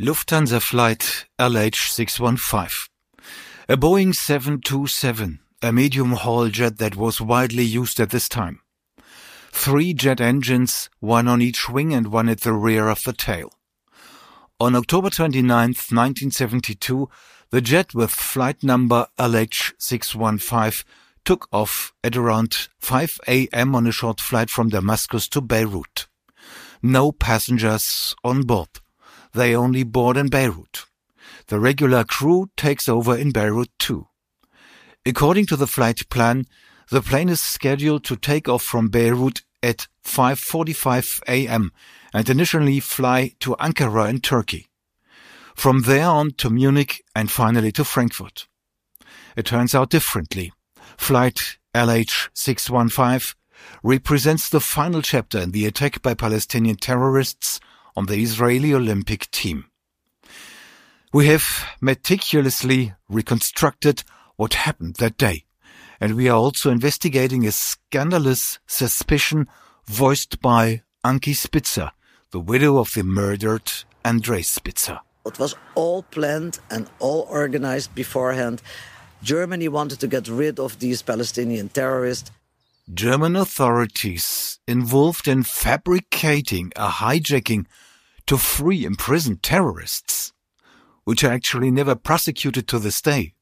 Lufthansa flight LH615. A Boeing 727, a medium-haul jet that was widely used at this time. Three jet engines, one on each wing and one at the rear of the tail. On October 29, 1972, the jet with flight number LH615 took off at around 5 a.m. on a short flight from Damascus to Beirut. No passengers on board. They only board in Beirut. The regular crew takes over in Beirut too. According to the flight plan, the plane is scheduled to take off from Beirut at 5.45 am and initially fly to Ankara in Turkey. From there on to Munich and finally to Frankfurt. It turns out differently. Flight LH615 represents the final chapter in the attack by Palestinian terrorists on the Israeli Olympic team. We have meticulously reconstructed what happened that day, and we are also investigating a scandalous suspicion voiced by Ankie Spitzer, the widow of the murdered Andrei Spitzer. It was all planned and all organized beforehand. Germany wanted to get rid of these Palestinian terrorists. German authorities involved in fabricating a hijacking to free imprisoned terrorists, which are actually never prosecuted to this day.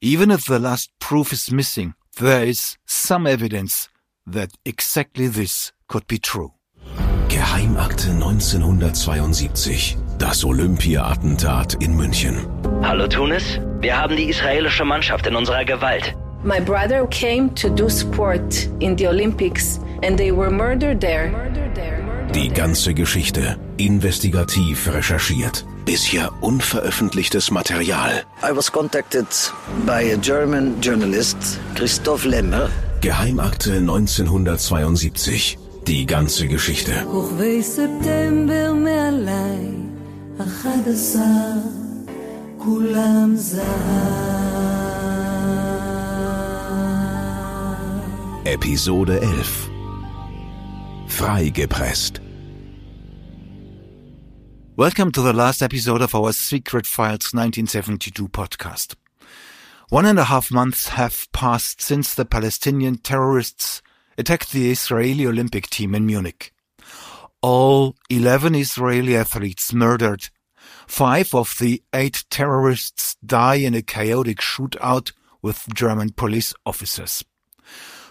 Even if the last proof is missing, there is some evidence that exactly this could be true. Geheimakte 1972. Das Olympia-Attentat in München. Hallo Tunis, wir haben die israelische Mannschaft in unserer Gewalt. My brother came to do sport in the Olympics and they were murdered there. Die ganze Geschichte investigativ recherchiert. Bisher unveröffentlichtes Material. I was contacted by a German journalist, Christoph Lemmer. Geheimakte 1972. Die ganze Geschichte. Episode 11 Freigepresst Welcome to the last episode of our Secret Files 1972 podcast. One and a half months have passed since the Palestinian terrorists attacked the Israeli Olympic team in Munich. All 11 Israeli athletes murdered. Five of the eight terrorists die in a chaotic shootout with German police officers.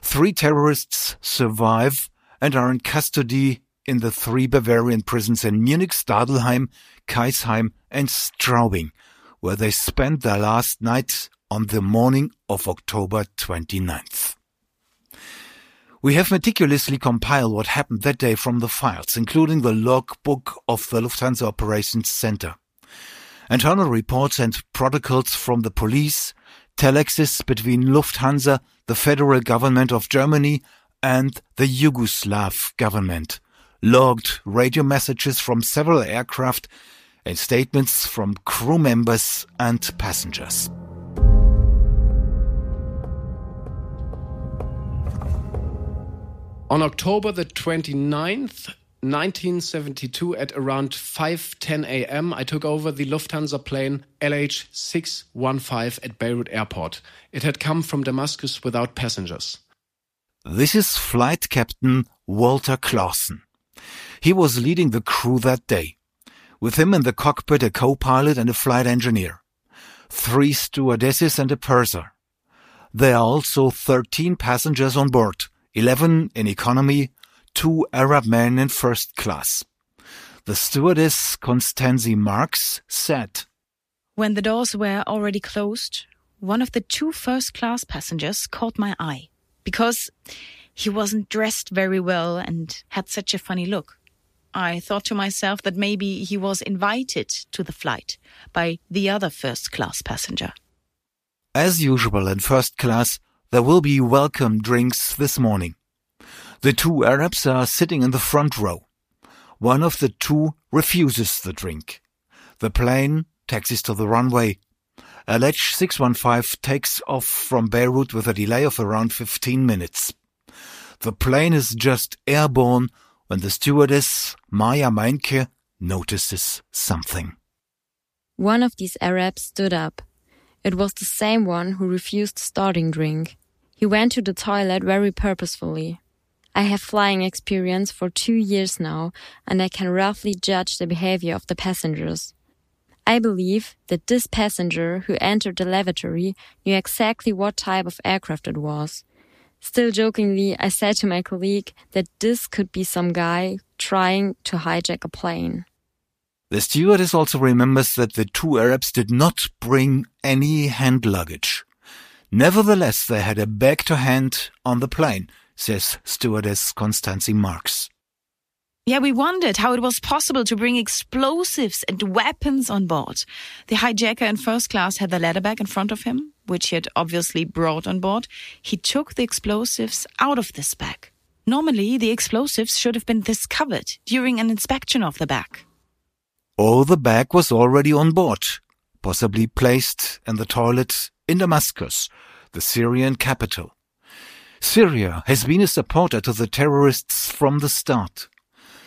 Three terrorists survive and are in custody in the three Bavarian prisons in Munich, Stadelheim, Kaisheim and Straubing, where they spent their last night on the morning of October 29th. We have meticulously compiled what happened that day from the files, including the logbook of the Lufthansa Operations Center. Internal reports and protocols from the police, telexes between Lufthansa, the federal government of Germany, and the Yugoslav government, logged radio messages from several aircraft, and statements from crew members and passengers. On October the 29th, 1972 at around 5:10 a.m. I took over the Lufthansa plane LH615 at Beirut Airport. It had come from Damascus without passengers. This is flight captain Walter Claussen. He was leading the crew that day. With him in the cockpit a co-pilot and a flight engineer. Three stewardesses and a purser. There are also 13 passengers on board. 11 in economy, two Arab men in first class. The stewardess Constanze Marx said, When the doors were already closed, one of the two first class passengers caught my eye because he wasn't dressed very well and had such a funny look. I thought to myself that maybe he was invited to the flight by the other first class passenger. As usual in first class, there will be welcome drinks this morning. The two Arabs are sitting in the front row. One of the two refuses the drink. The plane taxis to the runway. LH 615 takes off from Beirut with a delay of around 15 minutes. The plane is just airborne when the stewardess, Maja Meincke, notices something. One of these Arabs stood up. It was the same one who refused starting drink. He went to the toilet very purposefully. I have flying experience for two years now, and I can roughly judge the behavior of the passengers. I believe that this passenger who entered the lavatory knew exactly what type of aircraft it was. Still jokingly, I said to my colleague that this could be some guy trying to hijack a plane. The stewardess also remembers that the two Arabs did not bring any hand luggage. Nevertheless, they had a bag to hand on the plane, says stewardess Constanze Marx. Yeah, we wondered how it was possible to bring explosives and weapons on board. The hijacker in first class had the leather bag in front of him, which he had obviously brought on board. He took the explosives out of this bag. Normally, the explosives should have been discovered during an inspection of the bag. Or the bag was already on board, possibly placed in the toilet in Damascus, the Syrian capital. Syria has been a supporter to the terrorists from the start.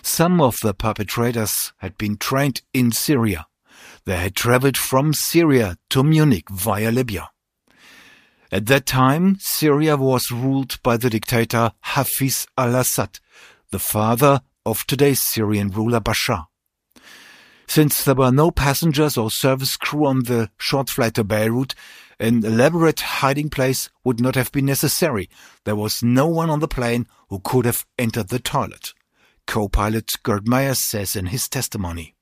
Some of the perpetrators had been trained in Syria. They had traveled from Syria to Munich via Libya. At that time, Syria was ruled by the dictator Hafiz al-Assad, the father of today's Syrian ruler Bashar. Since there were no passengers or service crew on the short flight to Beirut, an elaborate hiding place would not have been necessary. There was no one on the plane who could have entered the toilet co-pilot Gerd Myers says in his testimony.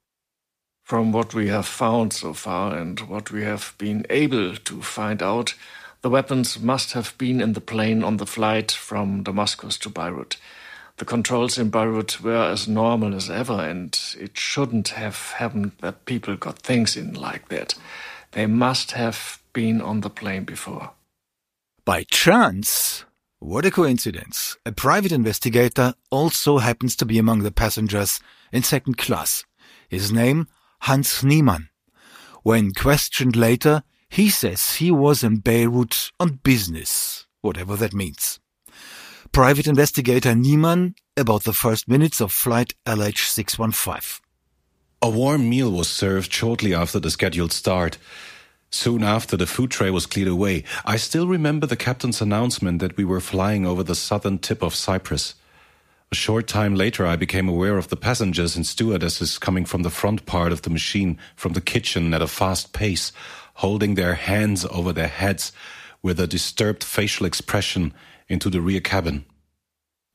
From what we have found so far and what we have been able to find out, the weapons must have been in the plane on the flight from Damascus to Beirut. The controls in Beirut were as normal as ever, and it shouldn't have happened that people got things in like that. They must have been on the plane before. By chance, what a coincidence. A private investigator also happens to be among the passengers in second class. His name, Hans Niemann. When questioned later, he says he was in Beirut on business, whatever that means. Private investigator Niemann about the first minutes of flight LH615. A warm meal was served shortly after the scheduled start. Soon after the food tray was cleared away, I still remember the captain's announcement that we were flying over the southern tip of Cyprus. A short time later, I became aware of the passengers and stewardesses coming from the front part of the machine, from the kitchen at a fast pace, holding their hands over their heads with a disturbed facial expression into the rear cabin.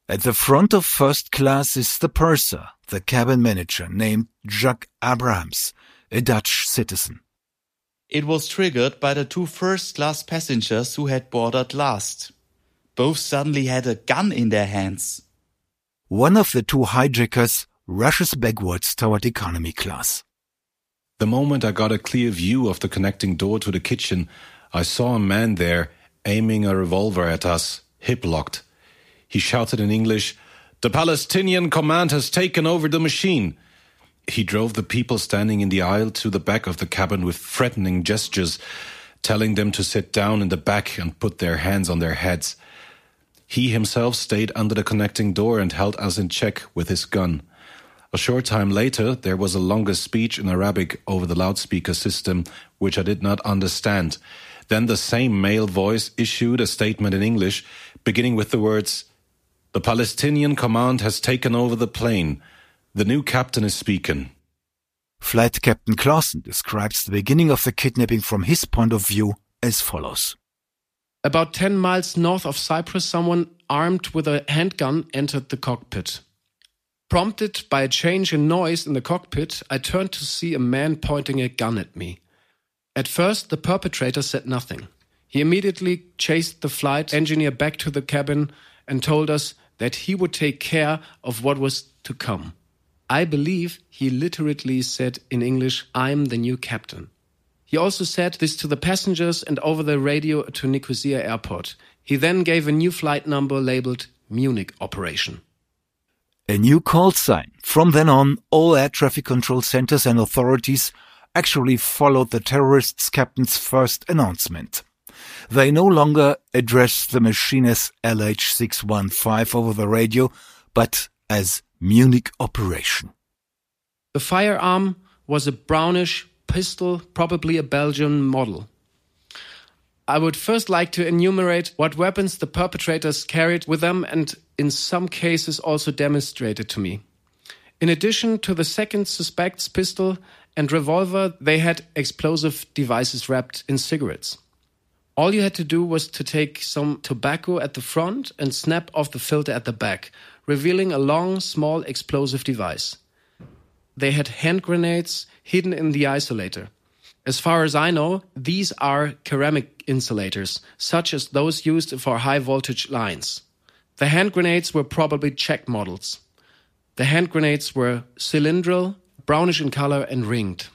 At the front of first class is the purser, the cabin manager named Jacques Abrahams, a Dutch citizen. It was triggered by the two first class passengers who had boarded last. Both suddenly had a gun in their hands. One of the two hijackers rushes backwards toward economy class. The moment I got a clear view of the connecting door to the kitchen, I saw a man there aiming a revolver at us, hip locked. He shouted in English, The Palestinian command has taken over the machine. He drove the people standing in the aisle to the back of the cabin with threatening gestures, telling them to sit down in the back and put their hands on their heads. He himself stayed under the connecting door and held us in check with his gun. A short time later, there was a longer speech in Arabic over the loudspeaker system, which I did not understand. Then the same male voice issued a statement in English, beginning with the words, The Palestinian command has taken over the plane. The new captain is speaking. Flight Captain Claussen describes the beginning of the kidnapping from his point of view as follows. About 10 miles north of Cyprus, someone armed with a handgun entered the cockpit. Prompted by a change in noise in the cockpit, I turned to see a man pointing a gun at me. At first, the perpetrator said nothing. He immediately chased the flight engineer back to the cabin and told us that he would take care of what was to come. I believe he literally said in English, I'm the new captain. He also said this to the passengers and over the radio to Nicosia airport. He then gave a new flight number labeled Munich Operation. A new call sign. From then on, all air traffic control centers and authorities actually followed the terrorists' captain's first announcement. They no longer address the machine as LH615 over the radio, but as Munich operation. The firearm was a brownish pistol, probably a Belgian model. I would first like to enumerate what weapons the perpetrators carried with them and in some cases also demonstrated to me. In addition to the second suspect's pistol and revolver, they had explosive devices wrapped in cigarettes. All you had to do was to take some tobacco at the front and snap off the filter at the back, revealing a long, small explosive device. They had hand grenades hidden in the isolator. As far as I know, these are ceramic insulators, such as those used for high voltage lines. The hand grenades were probably Czech models. The hand grenades were cylindrical, brownish in color, and ringed.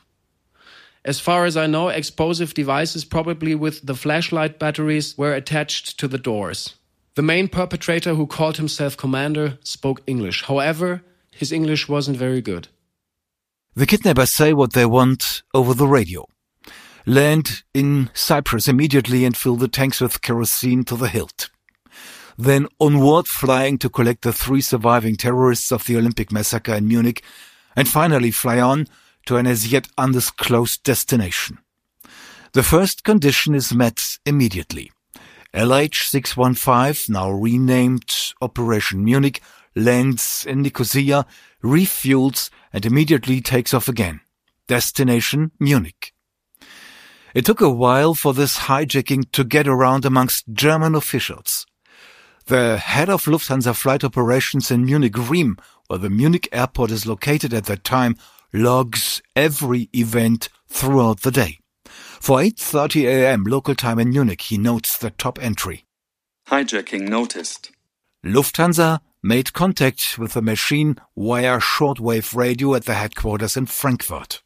As far as I know, explosive devices, probably with the flashlight batteries, were attached to the doors. The main perpetrator, who called himself Commander, spoke English. However, his English wasn't very good. The kidnappers say what they want over the radio. Land in Cyprus immediately and fill the tanks with kerosene to the hilt. Then onward flying to collect the three surviving terrorists of the Olympic massacre in Munich and finally fly on to an as yet undisclosed destination. The first condition is met immediately. LH615, now renamed Operation Munich, lands in Nicosia, refuels, and immediately takes off again. Destination Munich. It took a while for this hijacking to get around amongst German officials. The head of Lufthansa flight operations in Munich Riem, where the Munich airport is located at that time, logs every event throughout the day. For 8.30 a.m. local time in Munich, he notes the top entry. Hijacking noticed. Lufthansa made contact with the machine via shortwave radio at the headquarters in Frankfurt.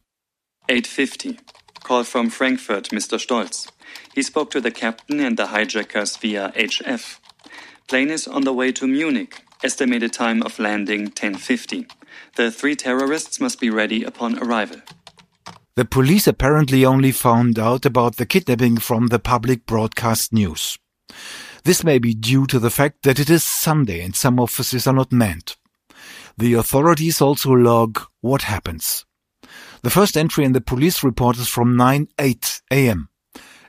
8.50. Call from Frankfurt, Mr. Stolz. He spoke to the captain and the hijackers via HF. Plane is on the way to Munich. Estimated time of landing 10.50. The three terrorists must be ready upon arrival. The police apparently only found out about the kidnapping from the public broadcast news. This may be due to the fact that it is Sunday and some offices are not manned. The authorities also log what happens. The first entry in the police report is from 9.8 am.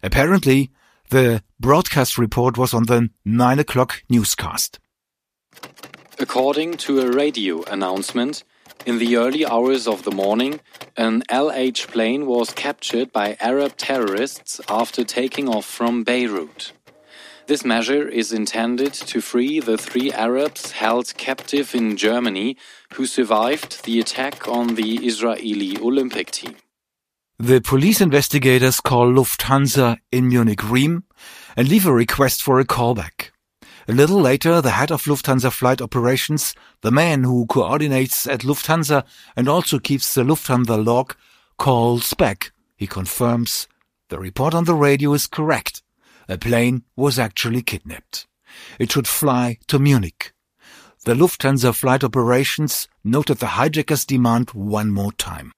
Apparently, the broadcast report was on the 9 o'clock newscast. According to a radio announcement, in the early hours of the morning, an LH plane was captured by Arab terrorists after taking off from Beirut. This measure is intended to free the three Arabs held captive in Germany who survived the attack on the Israeli Olympic team. The police investigators call Lufthansa in Munich Riem and leave a request for a callback. A little later, the head of Lufthansa flight operations, the man who coordinates at Lufthansa and also keeps the Lufthansa log, calls back. He confirms the report on the radio is correct. A plane was actually kidnapped. It should fly to Munich. The Lufthansa flight operations noted the hijackers' demand one more time.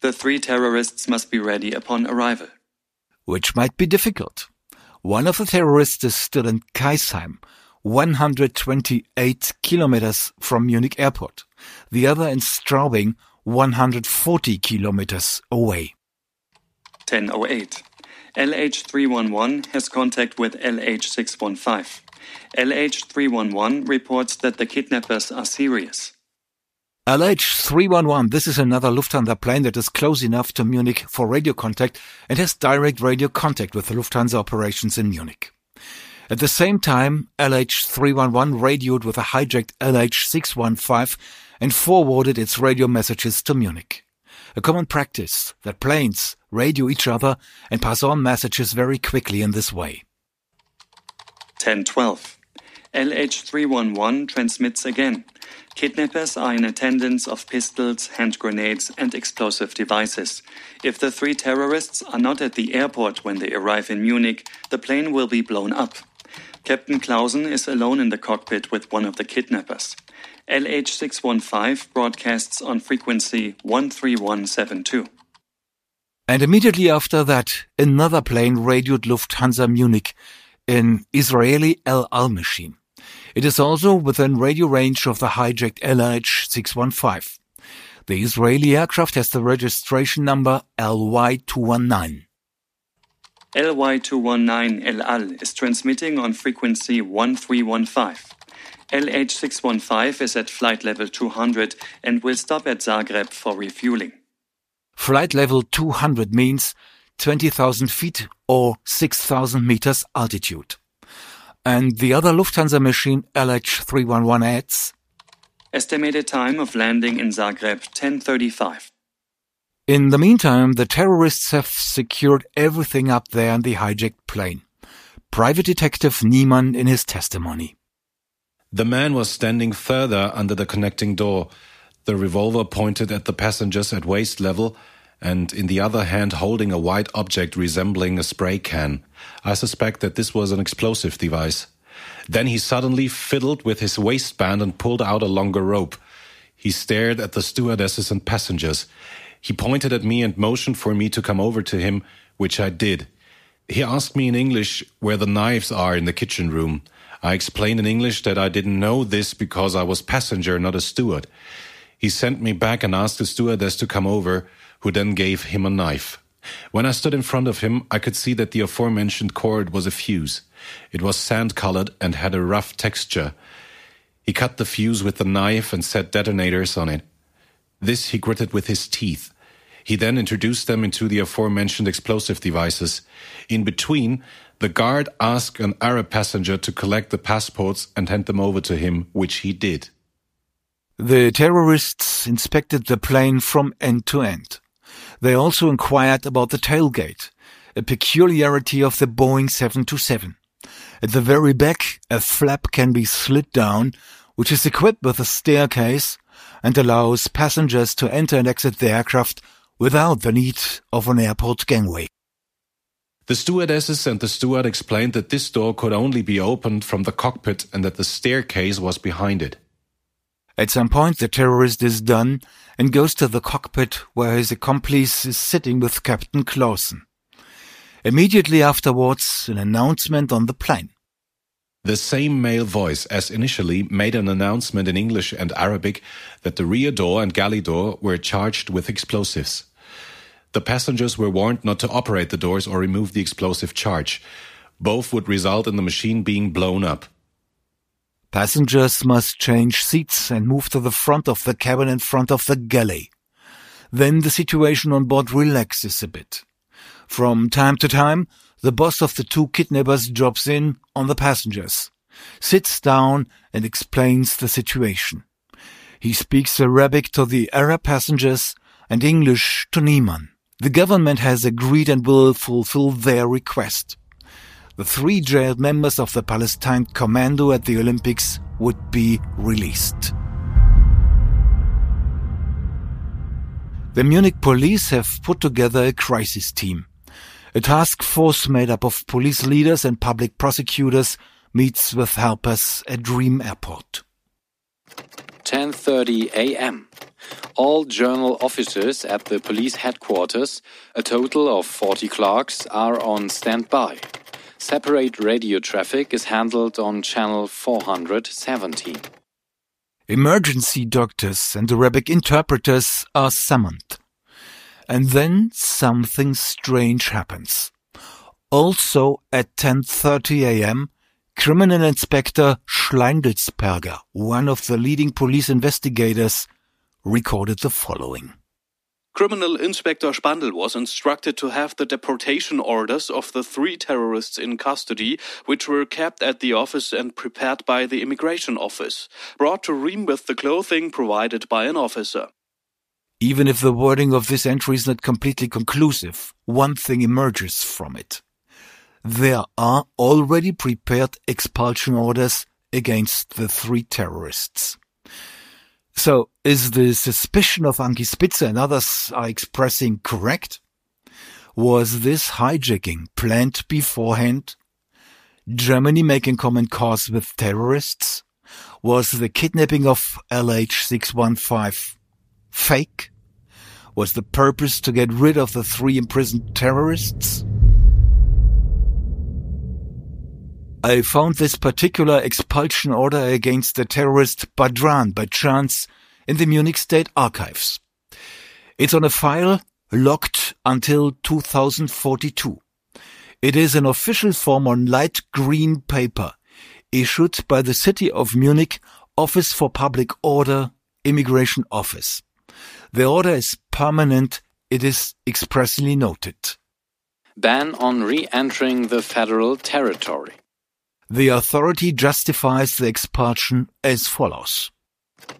The three terrorists must be ready upon arrival. Which might be difficult. One of the terrorists is still in Kaisheim, 128 kilometers from Munich airport. The other in Straubing, 140 kilometers away. 1008. LH311 has contact with LH615. LH311 reports that the kidnappers are serious. LH311, this is another Lufthansa plane that is close enough to Munich for radio contact and has direct radio contact with the Lufthansa operations in Munich. At the same time, LH311 radioed with a hijacked LH615 and forwarded its radio messages to Munich. A common practice that planes radio each other and pass on messages very quickly in this way. 1012. LH311 transmits again. Kidnappers are in attendance of pistols, hand grenades, and explosive devices. If the three terrorists are not at the airport when they arrive in Munich, the plane will be blown up. Captain Claussen is alone in the cockpit with one of the kidnappers. LH615 broadcasts on frequency 13172. And immediately after that, another plane radioed Lufthansa Munich, an Israeli El Al machine. It is also within radio range of the hijacked LH615. The Israeli aircraft has the registration number LY219. LY219 El Al is transmitting on frequency 1315. LH615 is at flight level 200 and will stop at Zagreb for refueling. Flight level 200 means 20,000 feet or 6,000 meters altitude. And the other Lufthansa machine LH311 adds Estimated time of landing in Zagreb 1035. In the meantime, the terrorists have secured everything up there in the hijacked plane. Private Detective Niemann in his testimony. The man was standing further under the connecting door, the revolver pointed at the passengers at waist level, and in the other hand holding a white object resembling a spray can. I suspect that this was an explosive device. Then he suddenly fiddled with his waistband and pulled out a longer rope. He stared at the stewardesses and passengers. He pointed at me and motioned for me to come over to him, which I did. He asked me in English where the knives are in the kitchen room. I explained in English that I didn't know this because I was passenger, not a steward. He sent me back and asked the stewardess to come over, who then gave him a knife. When I stood in front of him, I could see that the aforementioned cord was a fuse. It was sand colored and had a rough texture. He cut the fuse with the knife and set detonators on it. This he gritted with his teeth. He then introduced them into the aforementioned explosive devices. In between, the guard asked an Arab passenger to collect the passports and hand them over to him, which he did. The terrorists inspected the plane from end to end. They also inquired about the tailgate, a peculiarity of the Boeing 727. At the very back, a flap can be slid down, which is equipped with a staircase and allows passengers to enter and exit the aircraft without the need of an airport gangway. The stewardesses and the steward explained that this door could only be opened from the cockpit and that the staircase was behind it. At some point, the terrorist is done and goes to the cockpit where his accomplice is sitting with Captain Claussen. Immediately afterwards, an announcement on the plane. The same male voice as initially made an announcement in English and Arabic that the rear door and galley door were charged with explosives. The passengers were warned not to operate the doors or remove the explosive charge. Both would result in the machine being blown up. Passengers must change seats and move to the front of the cabin in front of the galley. Then the situation on board relaxes a bit. From time to time, the boss of the two kidnappers drops in on the passengers, sits down and explains the situation. He speaks Arabic to the Arab passengers and English to Niemann. The government has agreed and will fulfill their request the three jailed members of the Palestine Commando at the Olympics would be released. The Munich police have put together a crisis team. A task force made up of police leaders and public prosecutors meets with helpers at Riem Airport. 10:30 a.m. All journal officers at the police headquarters, a total of 40 clerks, are on standby. Separate radio traffic is handled on channel 470. Emergency doctors and Arabic interpreters are summoned. And then something strange happens. Also at 10:30 a.m., Criminal Inspector Schleindlsperger, one of the leading police investigators, recorded the following. Criminal Inspector Spandl was instructed to have the deportation orders of the three terrorists in custody, which were kept at the office and prepared by the immigration office, brought to Riem with the clothing provided by an officer. Even if the wording of this entry is not completely conclusive, one thing emerges from it. There are already prepared expulsion orders against the three terrorists. So, is the suspicion of Ankie Spitzer and others are expressing correct? Was this hijacking planned beforehand? Germany making common cause with terrorists? Was the kidnapping of LH615 fake? Was the purpose to get rid of the three imprisoned terrorists? I found this particular expulsion order against the terrorist Badran by chance in the Munich State Archives. It's on a file locked until 2042. It is an official form on light green paper issued by the City of Munich Office for Public Order Immigration Office. The order is permanent. It is expressly noted. Ban on re-entering the federal territory. The authority justifies the expulsion as follows.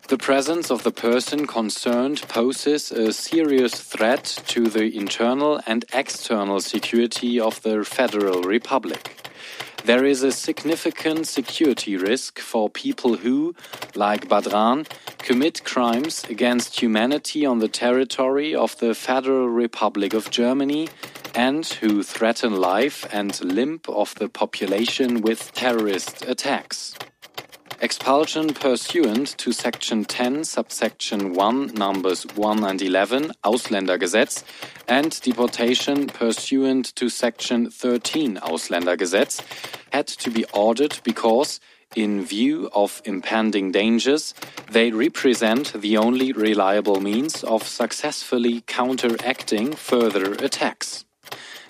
The presence of the person concerned poses a serious threat to the internal and external security of the Federal Republic. There is a significant security risk for people who, like Badran, commit crimes against humanity on the territory of the Federal Republic of Germany and who threaten life and limb of the population with terrorist attacks. Expulsion pursuant to Section 10, subsection 1, numbers 1 and 11, Ausländergesetz, and deportation pursuant to Section 13, Ausländergesetz, had to be ordered because, in view of impending dangers, they represent the only reliable means of successfully counteracting further attacks.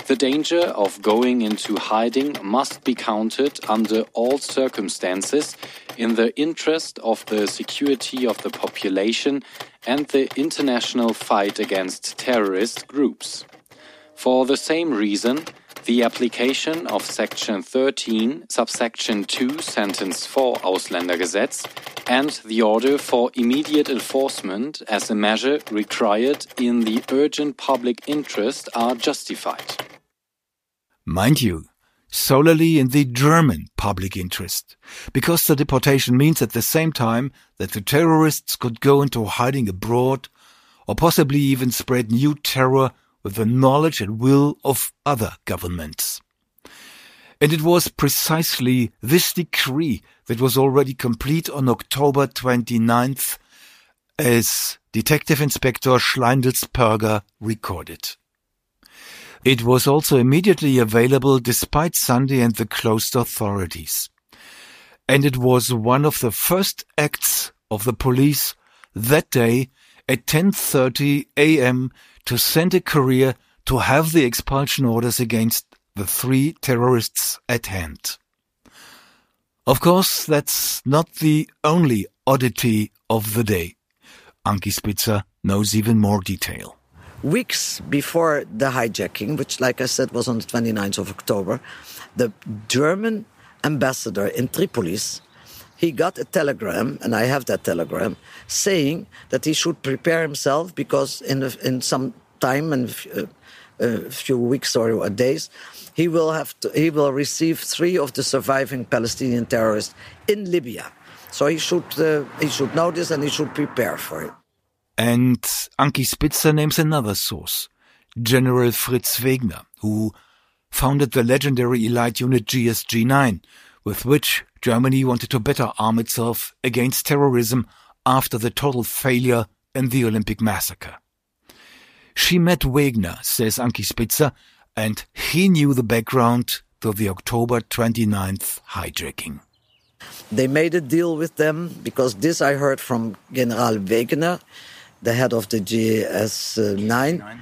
The danger of going into hiding must be counted under all circumstances in the interest of the security of the population and the international fight against terrorist groups. For the same reason, the application of Section 13, subsection 2, sentence 4 Ausländergesetz and the order for immediate enforcement as a measure required in the urgent public interest are justified. Mind you, solely in the German public interest, because the deportation means at the same time that the terrorists could go into hiding abroad or possibly even spread new terror with the knowledge and will of other governments. And it was precisely this decree that was already complete on October 29th, as Detective Inspector Schleindlsperger recorded. It was also immediately available despite Sunday and the closed authorities. And it was one of the first acts of the police that day at 10:30 a.m. to send a courier to have the expulsion orders against the three terrorists at hand. Of course, that's not the only oddity of the day. Ankie Spitzer knows even more detail weeks before the hijacking, which, like I said, was on the 29th of October, the German ambassador in Tripolis, he got a telegram, and I have that telegram, saying that he should prepare himself because in in some time and uh, a few weeks or days, he will have to, he will receive three of the surviving Palestinian terrorists in Libya. So he should uh, he should know this and he should prepare for it. And Ankie Spitzer names another source, General Fritz Wegner, who founded the legendary elite unit GSG-9, with which Germany wanted to better arm itself against terrorism after the total failure in the Olympic massacre. She met Wegner, says Ankie Spitzer, and he knew the background to the October 29th hijacking. They made a deal with them because this I heard from General Wegner the head of the GS9.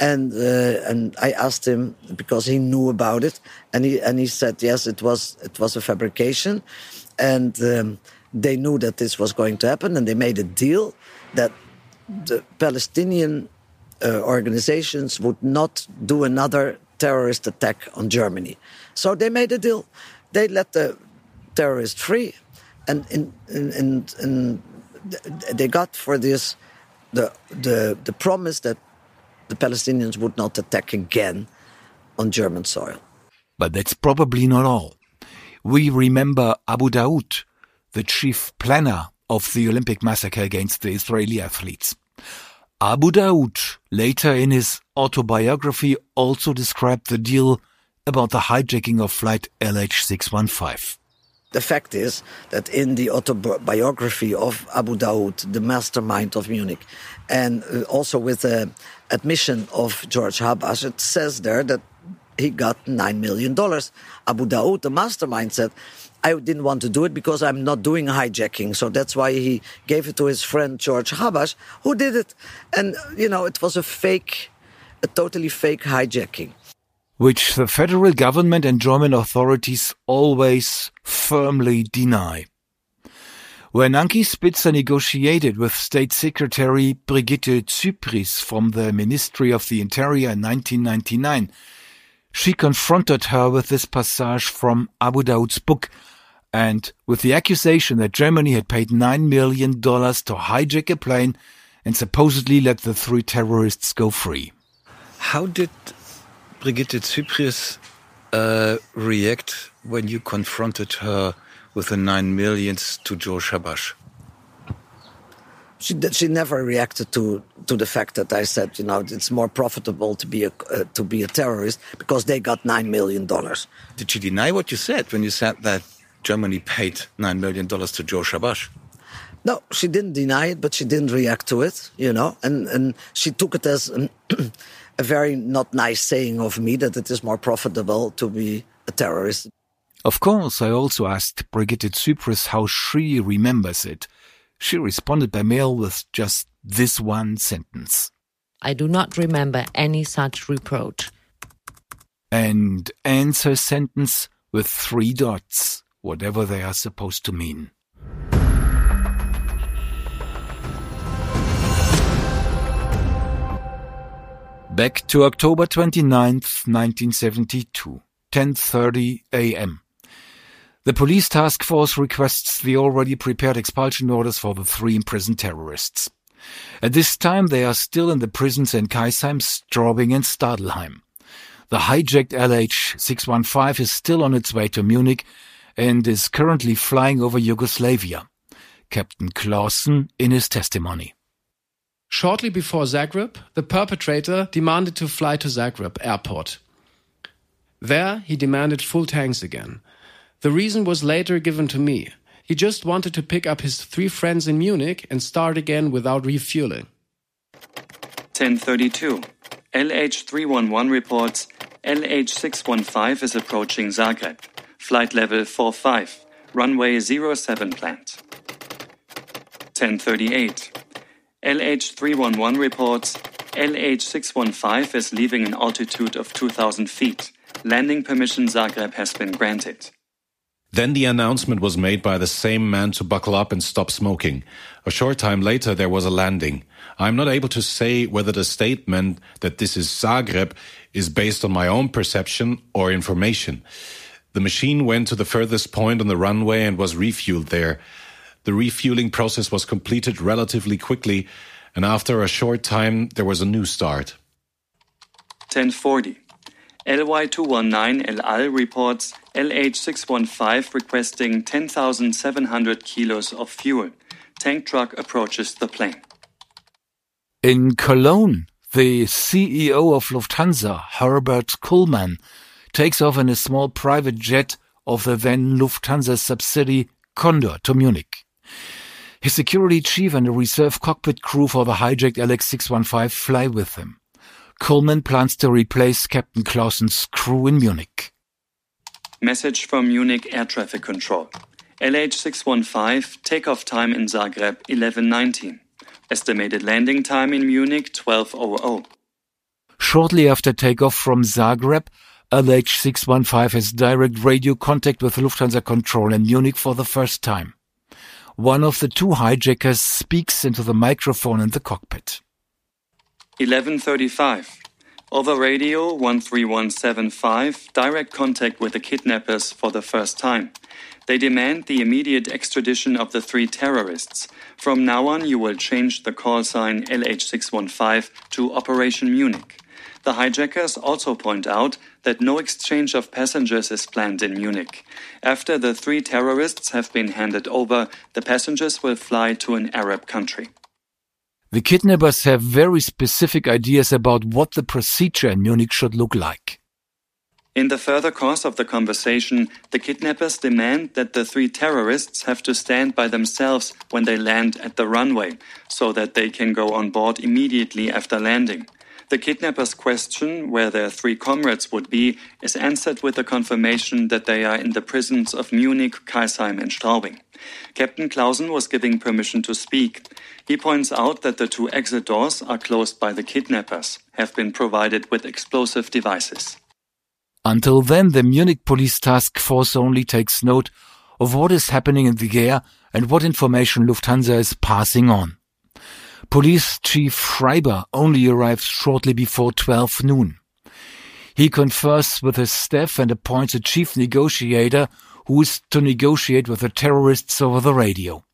And uh, and I asked him because he knew about it, and he and he said yes, it was it was a fabrication, and um, they knew that this was going to happen, and they made a deal that the Palestinian uh, organizations would not do another terrorist attack on Germany. So they made a deal. They let the terrorists free, and in, in, in, in they got for this the, the, the promise that the Palestinians would not attack again on German soil. But that's probably not all. We remember Abu Daoud, the chief planner of the Olympic massacre against the Israeli athletes. Abu Daoud, later in his autobiography, also described the deal about the hijacking of flight LH615. The fact is that in the autobiography of Abu Daoud, the mastermind of Munich, and uh, also with the admission of George Habash, it says there that he got $9 million. Abu Daoud, the mastermind, said, I didn't want to do it because I'm not doing hijacking. So that's why he gave it to his friend George Habash, who did it. And, you know, it was a fake, a totally fake hijacking. Which the federal government and German authorities always firmly deny. When Ankie Spitzer negotiated with State Secretary Brigitte Zypries from the Ministry of the Interior in 1999, she confronted her with this passage from Abu Daoud's book and with the accusation that Germany had paid $9 million to hijack a plane and supposedly let the three terrorists go free. How did Brigitte Zypries uh, react when you confronted her with the nine millions to George Habash? She she never reacted to to the fact that I said you know it's more profitable to be a uh, to be a terrorist because they got nine million dollars. Did she deny what you said when you said that Germany paid nine million dollars to George Habash? No, she didn't deny it, but she didn't react to it, you know, and and she took it as an, a very not nice saying of me that it is more profitable to be a terrorist. Of course, I also asked Brigitte Zypries how she remembers it. She responded by mail with just this one sentence. I do not remember any such reproach. And ends her sentence with three dots, whatever they are supposed to mean. Back to October 29th, 1972, 10:30 a.m. The police task force requests the already prepared expulsion orders for the three imprisoned terrorists. At this time, they are still in the prisons in Kaisheim, Straubing, and Stadelheim. The hijacked LH-615 is still on its way to Munich and is currently flying over Yugoslavia. Captain Claussen in his testimony. Shortly before Zagreb, the perpetrator demanded to fly to Zagreb airport. There, he demanded full tanks again. The reason was later given to me. He just wanted to pick up his three friends in Munich and start again without refueling. 1032. LH311 reports LH615 is approaching Zagreb. Flight level 45. Runway 07 planned. 1038. LH311 reports LH615 is leaving an altitude of 2000 feet. Landing permission Zagreb has been granted. Then the announcement was made by the same man to buckle up and stop smoking. A short time later, there was a landing. I'm not able to say whether the statement that this is Zagreb is based on my own perception or information. The machine went to the furthest point on the runway and was refueled there. The refueling process was completed relatively quickly, and after a short time, there was a new start. 1040. LY219 El Al reports LH615 requesting 10,700 kilos of fuel. Tank truck approaches the plane. In Cologne, the CEO of Lufthansa, Herbert Culmann, takes off in a small private jet of the then Lufthansa subsidiary Condor to Munich. His security chief and a reserve cockpit crew for the hijacked LX615 fly with him. Culmann plans to replace Captain Claussen's crew in Munich. Message from Munich Air Traffic Control. LH615, takeoff time in Zagreb 1119. Estimated landing time in Munich 1200. Shortly after takeoff from Zagreb, LH615 has direct radio contact with Lufthansa control in Munich for the first time. One of the two hijackers speaks into the microphone in the cockpit. 1135. Over radio 13175, direct contact with the kidnappers for the first time. They demand the immediate extradition of the three terrorists. From now on, you will change the call sign LH615 to Operation Munich. The hijackers also point out that no exchange of passengers is planned in Munich. After the three terrorists have been handed over, the passengers will fly to an Arab country. The kidnappers have very specific ideas about what the procedure in Munich should look like. In the further course of the conversation, the kidnappers demand that the three terrorists have to stand by themselves when they land at the runway, so that they can go on board immediately after landing. The kidnappers' question where their three comrades would be is answered with the confirmation that they are in the prisons of Munich, Kaisheim, and Straubing. Captain Claussen was giving permission to speak. He points out that the two exit doors are closed by the kidnappers, have been provided with explosive devices. Until then, the Munich police task force only takes note of what is happening in the air and what information Lufthansa is passing on. Police Chief Schreiber only arrives shortly before 12 noon. He confers with his staff and appoints a chief negotiator who is to negotiate with the terrorists over the radio.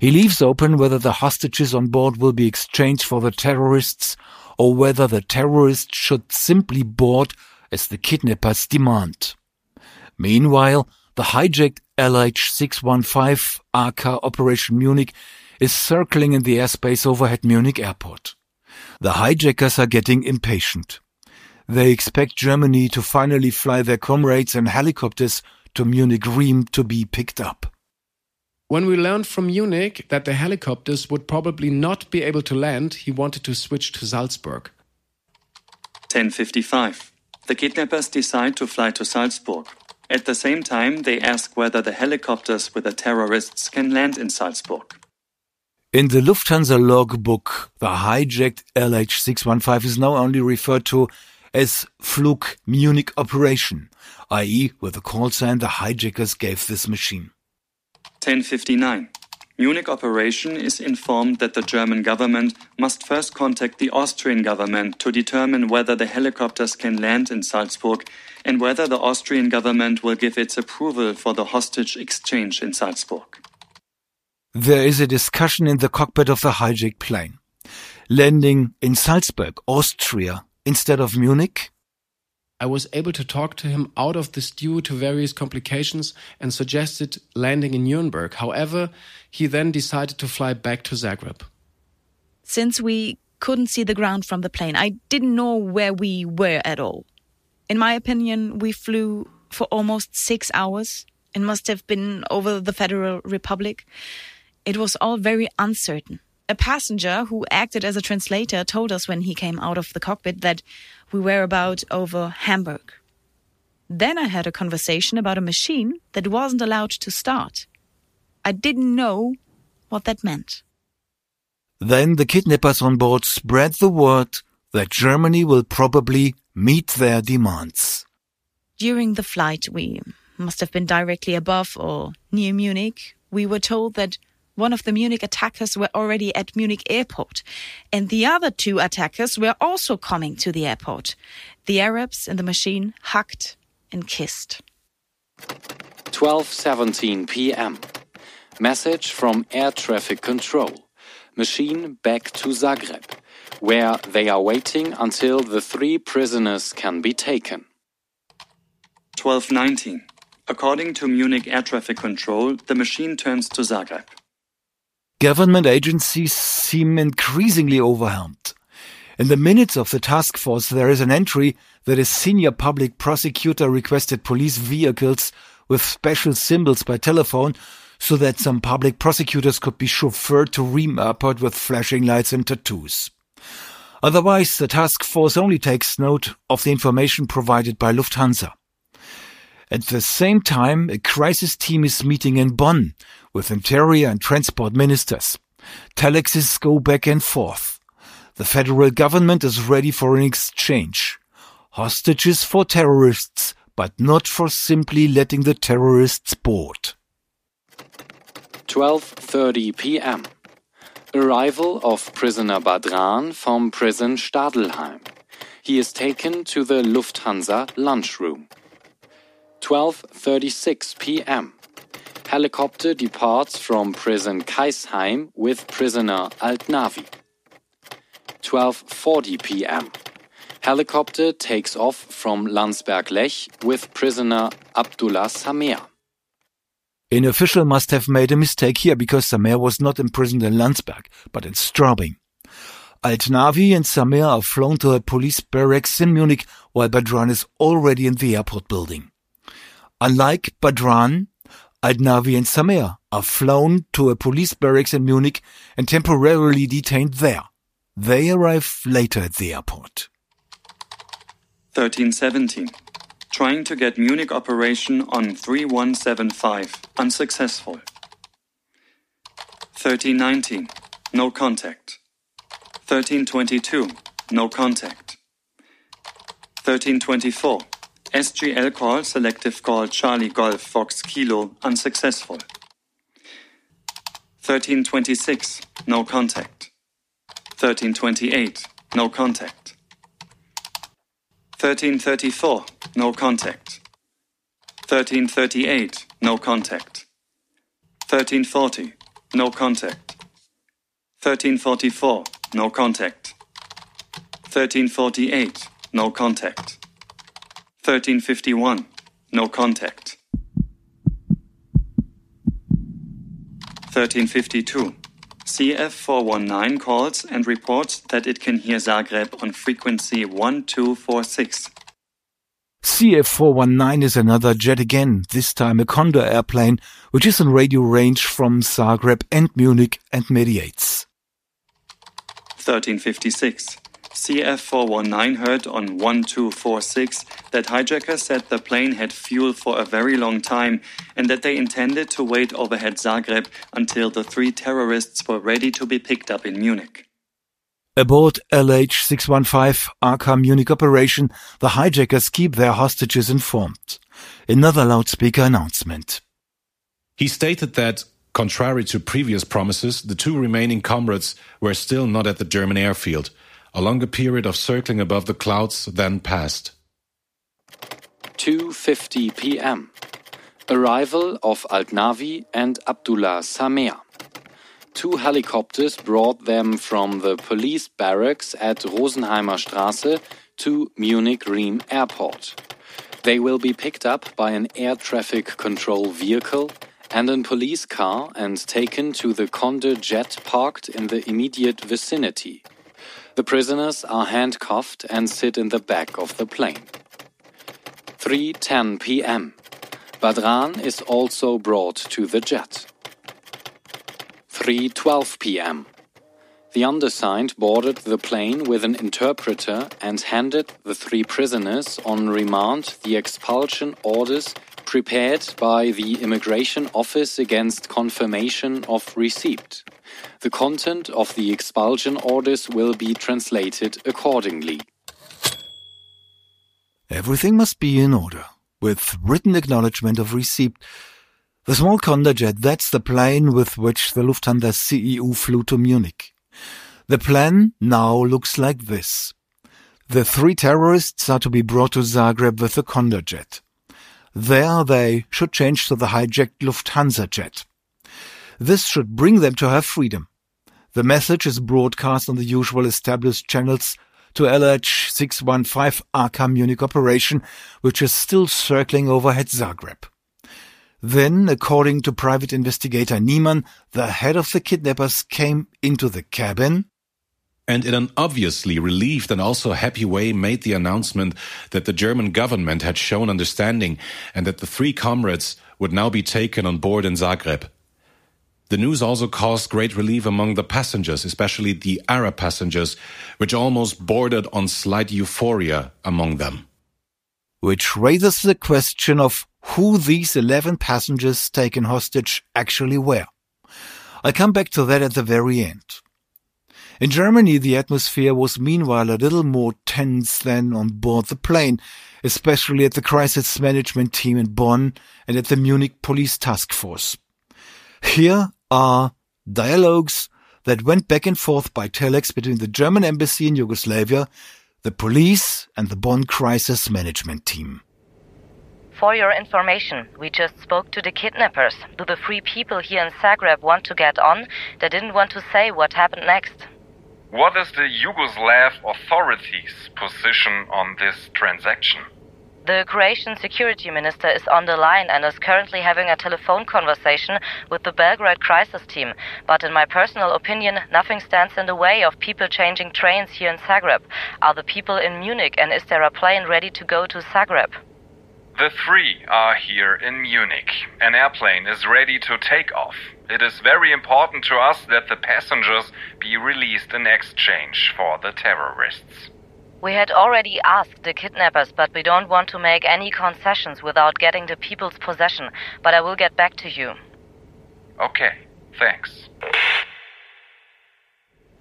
He leaves open whether the hostages on board will be exchanged for the terrorists or whether the terrorists should simply board as the kidnappers demand. Meanwhile, the hijacked LH615 aka Operation Munich is circling in the airspace overhead Munich airport. The hijackers are getting impatient. They expect Germany to finally fly their comrades in helicopters to Munich Riem to be picked up. When we learned from Munich that the helicopters would probably not be able to land, he wanted to switch to Salzburg. 1055. The kidnappers decide to fly to Salzburg. At the same time, they ask whether the helicopters with the terrorists can land in Salzburg. In the Lufthansa logbook, the hijacked LH615 is now only referred to as Flug Munich Operation, i.e., with the call sign the hijackers gave this machine. 1059. Munich Operation is informed that the German government must first contact the Austrian government to determine whether the helicopters can land in Salzburg and whether the Austrian government will give its approval for the hostage exchange in Salzburg. There is a discussion in the cockpit of the hijacked plane. Landing in Salzburg, Austria, instead of Munich? I was able to talk to him out of this due to various complications and suggested landing in Nuremberg. However, he then decided to fly back to Zagreb. Since we couldn't see the ground from the plane, I didn't know where we were at all. In my opinion, we flew for almost six hours. It must have been over the Federal Republic. It was all very uncertain. A passenger who acted as a translator told us when he came out of the cockpit that we were about over Hamburg. Then I had a conversation about a machine that wasn't allowed to start. I didn't know what that meant. Then the kidnappers on board spread the word that Germany will probably meet their demands. During the flight, we must have been directly above or near Munich. We were told that one of the Munich attackers were already at Munich airport, and the other two attackers were also coming to the airport. The Arabs in the machine hugged and kissed. 12:17 p.m. Message from air traffic control. Machine back to Zagreb, where they are waiting until the three prisoners can be taken. 1219. According to Munich air traffic control, the machine turns to Zagreb. Government agencies seem increasingly overwhelmed. In the minutes of the task force, there is an entry that a senior public prosecutor requested police vehicles with special symbols by telephone so that some public prosecutors could be chauffeured to Riem Airport with flashing lights and tattoos. Otherwise, the task force only takes note of the information provided by Lufthansa. At the same time, a crisis team is meeting in Bonn with interior and transport ministers. Telexes go back and forth. The federal government is ready for an exchange. Hostages for terrorists, but not for simply letting the terrorists board. 12:30 p.m. Arrival of prisoner Badran from prison Stadelheim. He is taken to the Lufthansa lunchroom. 12:36 p.m. Helicopter departs from prison Kaisheim with prisoner Altnavi. 12:40 p.m. Helicopter takes off from Landsberg Lech with prisoner Abdullah Samer. An official must have made a mistake here because Samer was not imprisoned in Landsberg, but in Straubing. Altnavi and Samer are flown to a police barracks in Munich while Badran is already in the airport building. Unlike Badran, Altnavi and Samer are flown to a police barracks in Munich and temporarily detained there. They arrive later at the airport. 1317. Trying to get Munich operation on 3175. Unsuccessful. 1319. No contact. 1322. No contact. 1324. SELCAL, selective call Charlie Golf Fox Kilo, unsuccessful. 1326. No contact. 1328. No contact. 1334. No contact. 1338. No contact. 1340. No contact. 1344. No contact. 1348. No contact. 1351. No contact. 1352. CF419 calls and reports that it can hear Zagreb on frequency 1246. CF419 is another jet again, this time a Condor airplane, which is in radio range from Zagreb and Munich and mediates. 1356. CF419 heard on 1246 that hijackers said the plane had fuel for a very long time and that they intended to wait overhead Zagreb until the three terrorists were ready to be picked up in Munich. Aboard LH615 aka Munich operation, the hijackers keep their hostages informed. Another loudspeaker announcement. He stated that, contrary to previous promises, the two remaining comrades were still not at the German airfield. A longer period of circling above the clouds then passed. 2:50 p.m. Arrival of Altnavi and Abdullah Samer. Two helicopters brought them from the police barracks at Rosenheimer Straße to Munich Riem Airport. They will be picked up by an air traffic control vehicle and a police car and taken to the Condor jet parked in the immediate vicinity. The prisoners are handcuffed and sit in the back of the plane. 3:10 p.m. Badran is also brought to the jet. 3:12 p.m. The undersigned boarded the plane with an interpreter and handed the three prisoners on remand the expulsion orders prepared by the Immigration Office against confirmation of receipt. The content of the expulsion orders will be translated accordingly. Everything must be in order, with written acknowledgement of receipt. The small Condor jet, that's the plane with which the Lufthansa CEO flew to Munich. The plan now looks like this. The three terrorists are to be brought to Zagreb with the Condor jet. There they should change to the hijacked Lufthansa jet. This should bring them to have freedom. The message is broadcast on the usual established channels to LH615 aka Munich operation, which is still circling overhead Zagreb. Then, according to private investigator Niemann, the head of the kidnappers came into the cabin and in an obviously relieved and also happy way made the announcement that the German government had shown understanding and that the three comrades would now be taken on board in Zagreb. The news also caused great relief among the passengers, especially the Arab passengers, which almost bordered on slight euphoria among them. Which raises the question of who these 11 passengers taken hostage actually were. I'll come back to that at the very end. In Germany, the atmosphere was meanwhile a little more tense than on board the plane, especially at the crisis management team in Bonn and at the Munich police task force. Here are dialogues that went back and forth by telex between the German embassy in Yugoslavia, the police, and the Bonn crisis management team. For your information, we just spoke to the kidnappers. Do the three people here in Zagreb want to get on? They didn't want to say what happened next. What is the Yugoslav authorities' position on this transaction? The Croatian security minister is on the line and is currently having a telephone conversation with the Belgrade crisis team. But in my personal opinion, nothing stands in the way of people changing trains here in Zagreb. Are the people in Munich and is there a plane ready to go to Zagreb? The three are here in Munich. An airplane is ready to take off. It is very important to us that the passengers be released in exchange for the terrorists. We had already asked the kidnappers, but we don't want to make any concessions without getting the people's possession. But I will get back to you. Okay, thanks.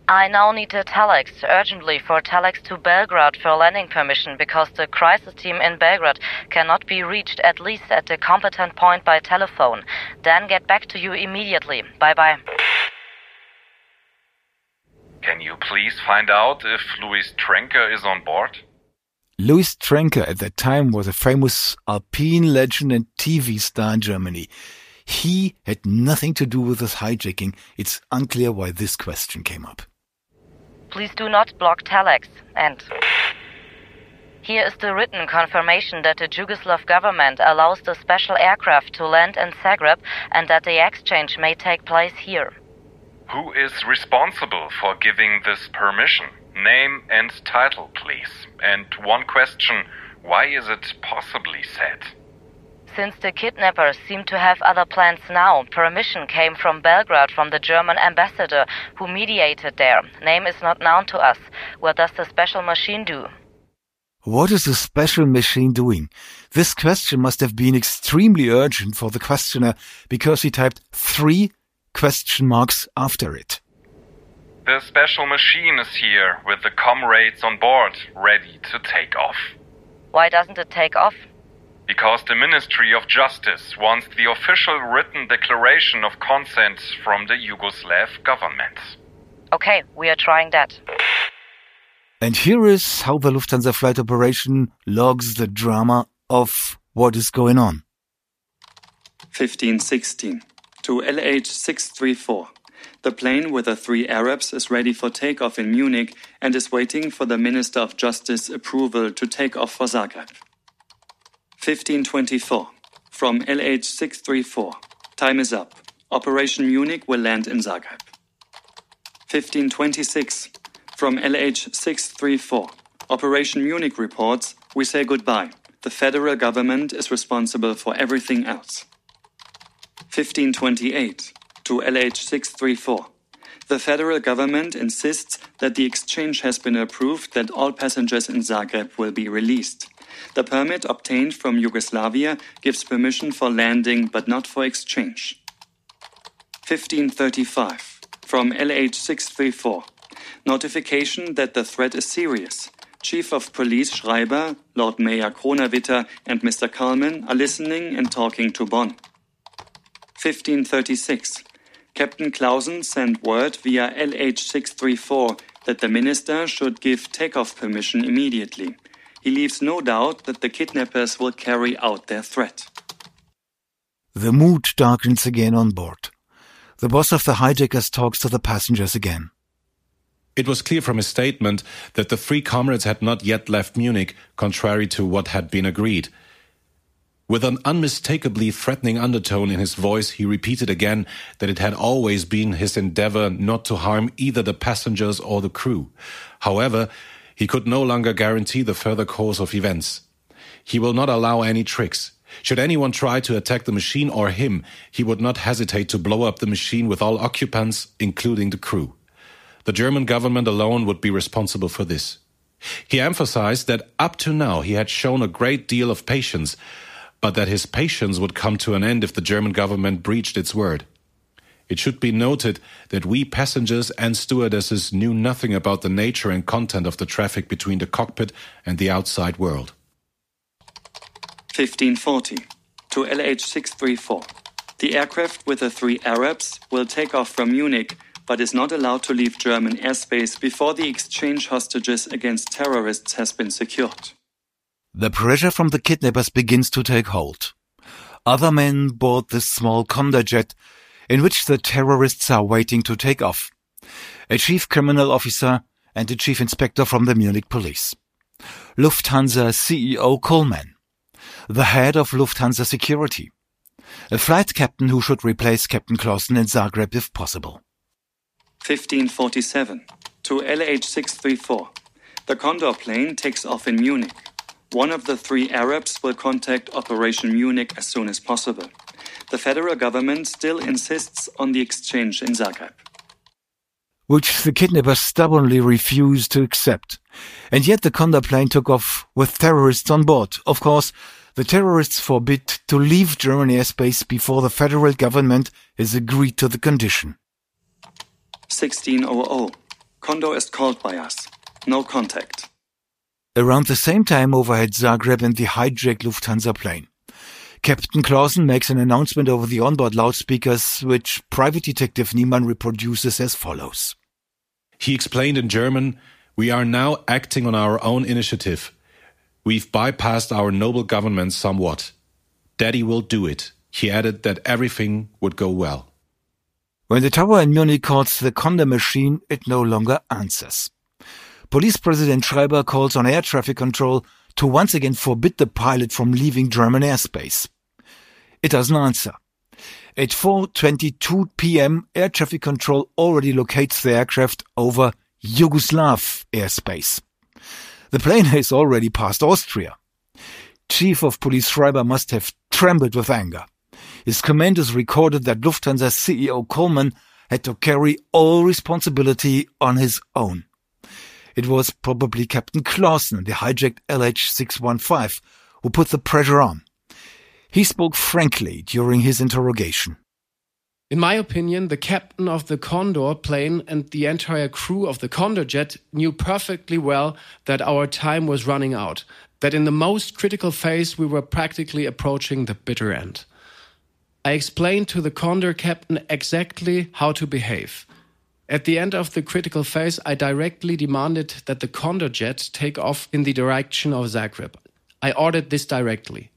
I now need a telex urgently for telex to Belgrade for landing permission because the crisis team in Belgrade cannot be reached at least at the competent point by telephone. Then get back to you immediately. Bye bye. Can you please find out if Louis Trenker is on board? Louis Trenker at that time was a famous Alpine legend and TV star in Germany. He had nothing to do with this hijacking. It's unclear why this question came up. Please do not block telex. And here is the written confirmation that the Yugoslav government allows the special aircraft to land in Zagreb and that the exchange may take place here. Who is responsible for giving this permission? Name and title, please. And one question why is it possibly said? Since the kidnappers seem to have other plans now, permission came from Belgrade from the German ambassador who mediated there. Name is not known to us. What does the special machine do? What is the special machine doing? This question must have been extremely urgent for the questioner because he typed three question marks after it. The special machine is here with the comrades on board, ready to take off. Why doesn't it take off? Because the Ministry of Justice wants the official written declaration of consent from the Yugoslav government. Okay, we are trying that. And here is how the Lufthansa flight operation logs the drama of what is going on. 1516 to LH 634. The plane with the three Arabs is ready for takeoff in Munich and is waiting for the Minister of Justice approval to take off for Zagreb. 1524. From LH 634. Time is up. Operation Munich will land in Zagreb. 1526. From LH 634. Operation Munich reports we say goodbye. The federal government is responsible for everything else. 1528 to LH 634. The federal government insists that the exchange has been approved that all passengers in Zagreb will be released. The permit obtained from Yugoslavia gives permission for landing but not for exchange. 1535 from LH 634. Notification that the threat is serious. Chief of Police Schreiber, Lord Mayor Kronawitter, and Mr. Culmann are listening and talking to Bonn. 1536. Captain Claussen sent word via LH 634 that the minister should give takeoff permission immediately. He leaves no doubt that the kidnappers will carry out their threat. The mood darkens again on board. The boss of the hijackers talks to the passengers again. It was clear from his statement that the three comrades had not yet left Munich, contrary to what had been agreed. With an unmistakably threatening undertone in his voice, he repeated again that it had always been his endeavor not to harm either the passengers or the crew. However, he could no longer guarantee the further course of events. He will not allow any tricks. Should anyone try to attack the machine or him, he would not hesitate to blow up the machine with all occupants, including the crew. The German government alone would be responsible for this. He emphasized that up to now he had shown a great deal of patience, but that his patience would come to an end if the German government breached its word. It should be noted that we passengers and stewardesses knew nothing about the nature and content of the traffic between the cockpit and the outside world. 1540 to LH 634. The aircraft with the three Arabs will take off from Munich but is not allowed to leave German airspace before the exchange hostages against terrorists has been secured. The pressure from the kidnappers begins to take hold. Other men board this small Condor jet in which the terrorists are waiting to take off. A chief criminal officer and a chief inspector from the Munich police. Lufthansa CEO Culmann. The head of Lufthansa security. A flight captain who should replace Captain Claussen in Zagreb if possible. 1547 to LH 634. The Condor plane takes off in Munich. One of the three Arabs will contact Operation Munich as soon as possible. The federal government still insists on the exchange in Zagreb. Which the kidnappers stubbornly refused to accept. And yet the Condor plane took off with terrorists on board. Of course, the terrorists forbid to leave German airspace before the federal government has agreed to the condition. 1600. Condor is called by us. No contact. Around the same time overhead Zagreb and the hijacked Lufthansa plane. Captain Claussen makes an announcement over the onboard loudspeakers, which private detective Niemann reproduces as follows. He explained in German, We are now acting on our own initiative. We've bypassed our noble government somewhat. Daddy will do it. He added that everything would go well. When the tower in Munich calls the Condor machine, it no longer answers. Police President Schreiber calls on air traffic control to once again forbid the pilot from leaving German airspace. It doesn't answer. At 4.22 p.m., air traffic control already locates the aircraft over Yugoslav airspace. The plane has already passed Austria. Chief of Police Schreiber must have trembled with anger. His commanders recorded that Lufthansa CEO Culmann had to carry all responsibility on his own. It was probably Captain Claussen, the hijacked LH615, who put the pressure on. He spoke frankly during his interrogation. In my opinion, the captain of the Condor plane and the entire crew of the Condor jet knew perfectly well that our time was running out, that in the most critical phase we were practically approaching the bitter end. I explained to the Condor captain exactly how to behave. At the end of the critical phase, I directly demanded that the Condor jet take off in the direction of Zagreb. I ordered this directly.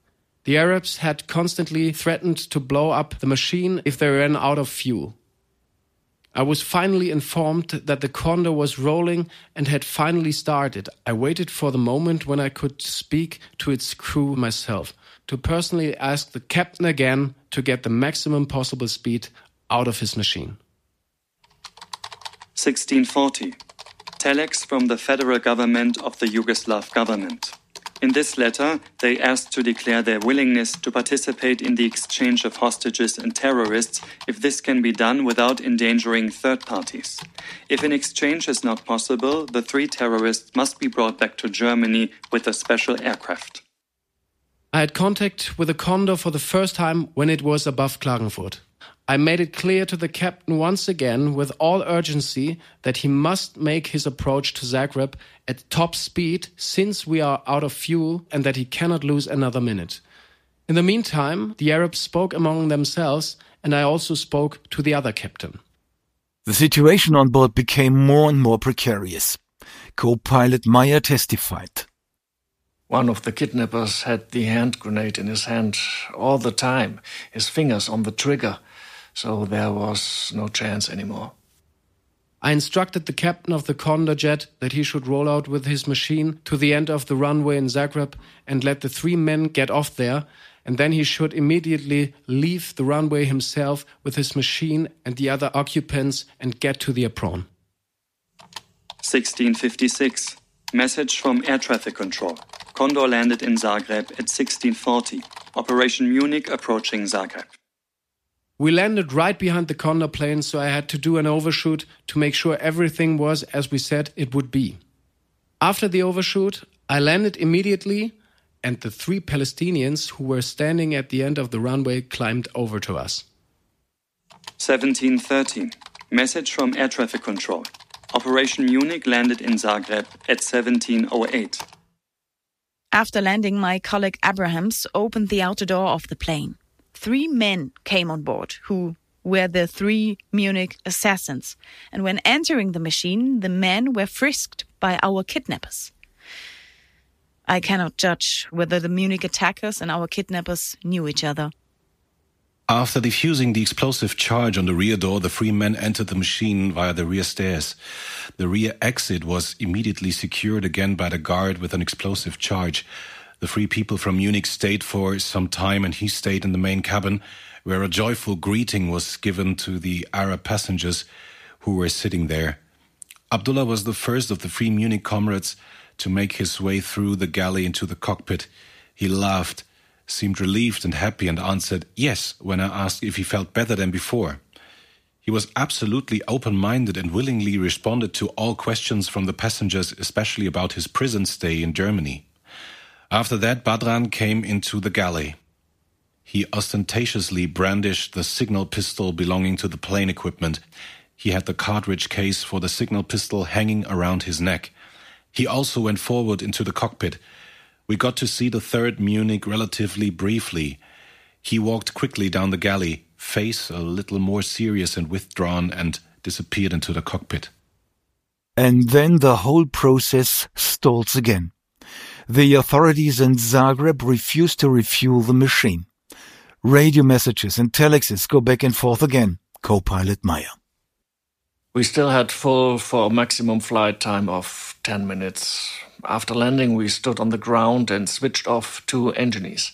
The Arabs had constantly threatened to blow up the machine if they ran out of fuel. I was finally informed that the Condor was rolling and had finally started. I waited for the moment when I could speak to its crew myself, to personally ask the captain again to get the maximum possible speed out of his machine. 1640. Telex from the federal government of the Yugoslav government. In this letter, they asked to declare their willingness to participate in the exchange of hostages and terrorists if this can be done without endangering third parties. If an exchange is not possible, the three terrorists must be brought back to Germany with a special aircraft. I had contact with the Condor for the first time when it was above Klagenfurt. I made it clear to the captain once again with all urgency that he must make his approach to Zagreb at top speed since we are out of fuel and that he cannot lose another minute. In the meantime, the Arabs spoke among themselves and I also spoke to the other captain. The situation on board became more and more precarious. Co-pilot Maier testified. One of the kidnappers had the hand grenade in his hand all the time, his fingers on the trigger so there was no chance anymore. I instructed the captain of the Condor jet that he should roll out with his machine to the end of the runway in Zagreb and let the three men get off there, and then he should immediately leave the runway himself with his machine and the other occupants and get to the apron. 1656. Message from air traffic control. Condor landed in Zagreb at 1640. Operation Munich approaching Zagreb. We landed right behind the Condor plane, so I had to do an overshoot to make sure everything was as we said it would be. After the overshoot, I landed immediately, and the three Palestinians who were standing at the end of the runway climbed over to us. 1713. Message from air traffic control. Operation Munich landed in Zagreb at 1708. After landing, my colleague Abrahams opened the outer door of the plane three men came on board who were the three Munich assassins. And when entering the machine, the men were frisked by our kidnappers. I cannot judge whether the Munich attackers and our kidnappers knew each other. After defusing the explosive charge on the rear door, the three men entered the machine via the rear stairs. The rear exit was immediately secured again by the guard with an explosive charge. The three people from Munich stayed for some time and he stayed in the main cabin where a joyful greeting was given to the Arab passengers who were sitting there. Abdullah was the first of the three Munich comrades to make his way through the galley into the cockpit. He laughed seemed relieved and happy and answered yes when I asked if he felt better than before. He was absolutely open minded and willingly responded to all questions from the passengers, especially about his prison stay in Germany. After that, Badran came into the galley. He ostentatiously brandished the signal pistol belonging to the plane equipment. He had the cartridge case for the signal pistol hanging around his neck. He also went forward into the cockpit. We got to see the third Munich relatively briefly. He walked quickly down the galley, face a little more serious and withdrawn, and disappeared into the cockpit. And then the whole process stalls again. The authorities in Zagreb refuse to refuel the machine. Radio messages and telexes go back and forth again. Co-pilot Maier. We still had full for a maximum flight time of 10 minutes. After landing, we stood on the ground and switched off two engines.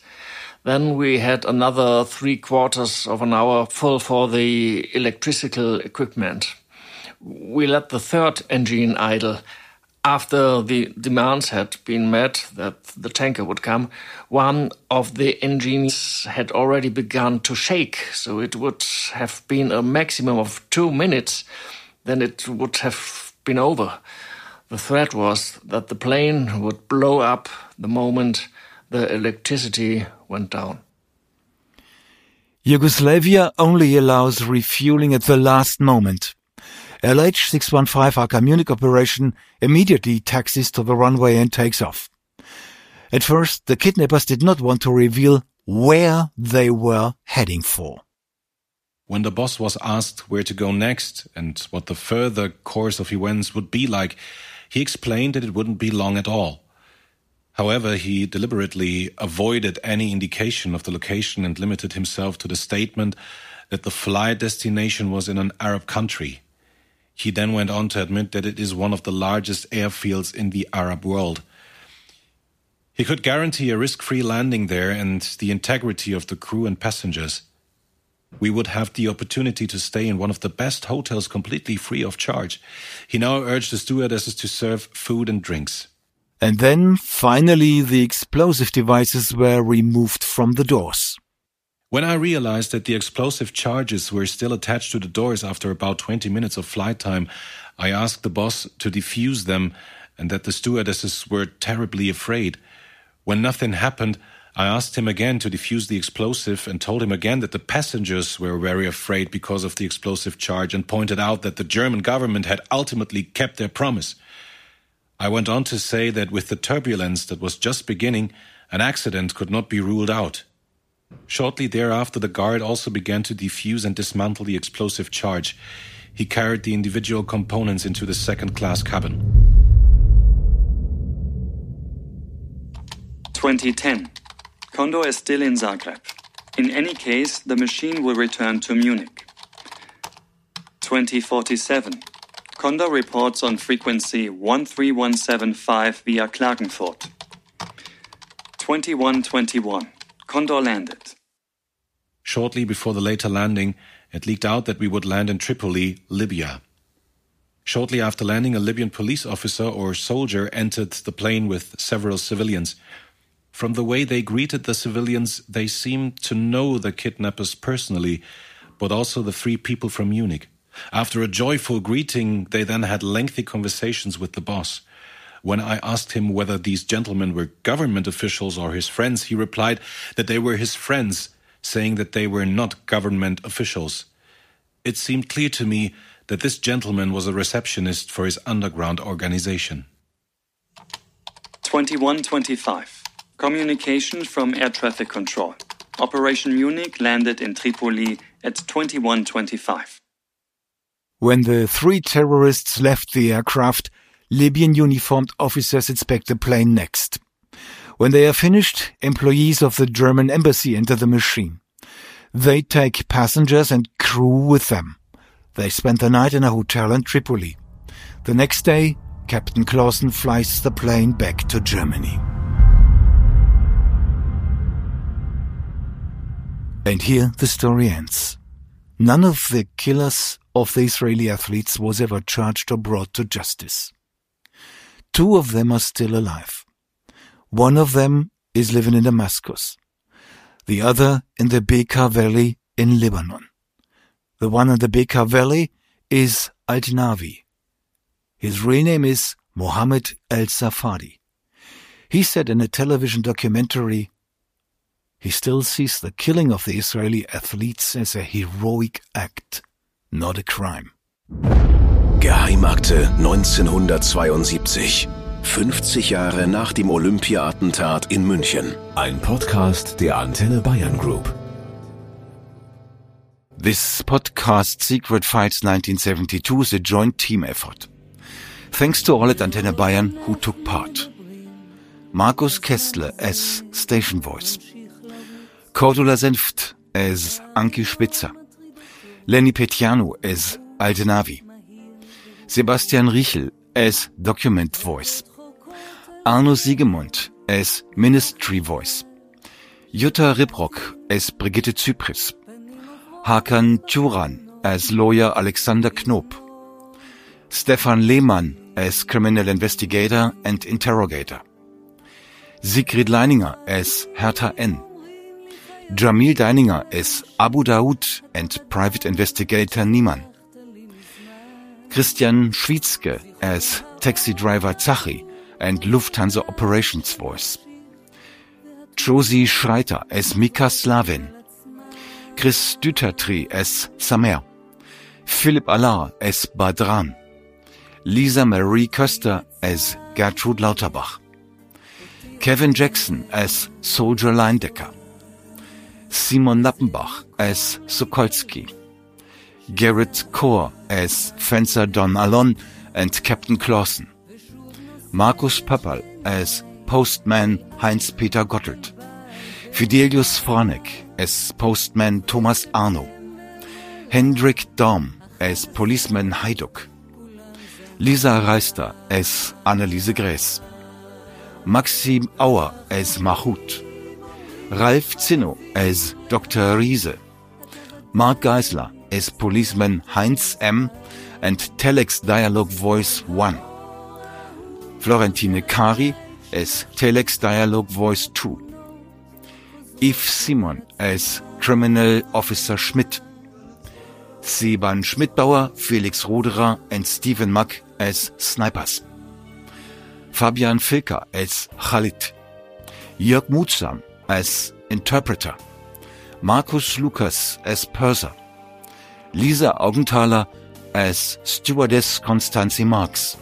Then we had another three quarters of an hour full for the electrical equipment. We let the third engine idle. After the demands had been met that the tanker would come, one of the engines had already begun to shake, so it would have been a maximum of two minutes, then it would have been over. The threat was that the plane would blow up the moment the electricity went down. Yugoslavia only allows refueling at the last moment. LH615 Aka Munich operation immediately taxis to the runway and takes off. At first, the kidnappers did not want to reveal where they were heading for. When the boss was asked where to go next and what the further course of events would be like, he explained that it wouldn't be long at all. However, he deliberately avoided any indication of the location and limited himself to the statement that the flight destination was in an Arab country. He then went on to admit that it is one of the largest airfields in the Arab world. He could guarantee a risk free landing there and the integrity of the crew and passengers. We would have the opportunity to stay in one of the best hotels completely free of charge. He now urged the stewardesses to serve food and drinks. And then, finally, the explosive devices were removed from the doors. When I realized that the explosive charges were still attached to the doors after about 20 minutes of flight time, I asked the boss to defuse them and that the stewardesses were terribly afraid. When nothing happened, I asked him again to defuse the explosive and told him again that the passengers were very afraid because of the explosive charge and pointed out that the German government had ultimately kept their promise. I went on to say that with the turbulence that was just beginning, an accident could not be ruled out. Shortly thereafter, the guard also began to defuse and dismantle the explosive charge. He carried the individual components into the second class cabin. 2010. Condor is still in Zagreb. In any case, the machine will return to Munich. 2047. Condor reports on frequency 13175 via Klagenfurt. 2121. Condor landed. Shortly before the later landing, it leaked out that we would land in Tripoli, Libya. Shortly after landing, a Libyan police officer or soldier entered the plane with several civilians. From the way they greeted the civilians, they seemed to know the kidnappers personally, but also the three people from Munich. After a joyful greeting, they then had lengthy conversations with the boss. When I asked him whether these gentlemen were government officials or his friends, he replied that they were his friends, saying that they were not government officials. It seemed clear to me that this gentleman was a receptionist for his underground organization. 2125. Communication from air traffic control. Operation Munich landed in Tripoli at 2125. When the three terrorists left the aircraft, Libyan uniformed officers inspect the plane next. When they are finished, employees of the German embassy enter the machine. They take passengers and crew with them. They spend the night in a hotel in Tripoli. The next day, Captain Claussen flies the plane back to Germany. And here the story ends. None of the killers of the Israeli athletes was ever charged or brought to justice. Two of them are still alive. One of them is living in Damascus. the other in the Bekaa Valley in Lebanon. The one in the Bekaa Valley is Al-Navi. His real name is Mohammed El-Safadi. He said in a television documentary, he still sees the killing of the Israeli athletes as a heroic act, not a crime. Geheimakte 1972. 50 Jahre nach dem Olympia-Attentat in München. Ein Podcast der Antenne Bayern Group. This podcast, Secret Fights 1972, is a joint team effort. Thanks to all at Antenne Bayern who took part. Markus Kessler as station voice. Cordula Senft as Anki Spitzer. Lenny Petiano as Altenavi. Sebastian Riechel as document voice. Arno Siegemund as ministry voice. Jutta Ribrock as Brigitte Zypris. Hakan Turan as lawyer Alexander Knob. Stefan Lehmann as criminal investigator and interrogator. Sigrid Leininger as Hertha N. Jamil Deininger as Abu Daoud and private investigator Niemann. Christian Schwietzke as taxi driver Zachi and Lufthansa operations voice. Josie Schreiter as Mika Slavin. Chris Dütertree as Samer. Philipp Allard as Badran. Lisa Marie Köster as Gertrud Lauterbach. Kevin Jackson as Soldier Leindecker. Simon Lappenbach as Sokolsky. Garrett Kaur as Fencer Don Alon and Captain Clausen. Markus Pöpperl as Postman Heinz-Peter Gottelt. Fidelius Fornek as Postman Thomas Arno. Hendrik Dorm as Policeman Haiduk. Lisa Reister as Anneliese Gräß. Maxim Auer as Mahut. Ralf Zinno as Dr. Riese. Mark Geisler as policeman Heinz M. and Telex Dialogue Voice 1. Florentine Kari as Telex Dialogue Voice 2. Yves Simon as Criminal Officer Schmidt. Seban Schmidbauer, Felix Roderer and Stephen Mack as Snipers. Fabian Filker as Khalid. Jörg Mutsam as Interpreter. Markus Lukas as Purser. Lisa Augenthaler as Stewardess Konstanzi Marx.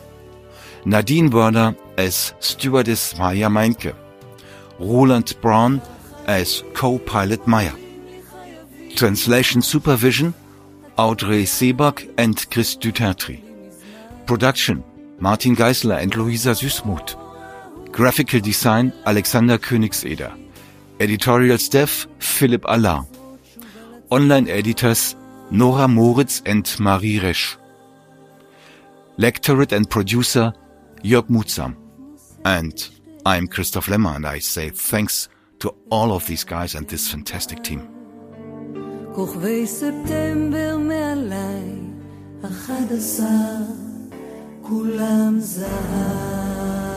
Nadine Wörner as Stewardess Maya Meinke. Roland Braun as Co-Pilot Meyer. Translation Supervision Audrey Seebach and Chris Dutertri. Production Martin Geisler and Luisa Süßmuth. Graphical Design Alexander Königseder. Editorial Staff Philipp Allard. Online Editors Nora Moritz and Marie Resch. Lectorate and producer Jörg Muthsam. And I'm Christoph Lemmer and I say thanks to all of these guys and this fantastic team. כוכבי ספטמבר כולם זהב.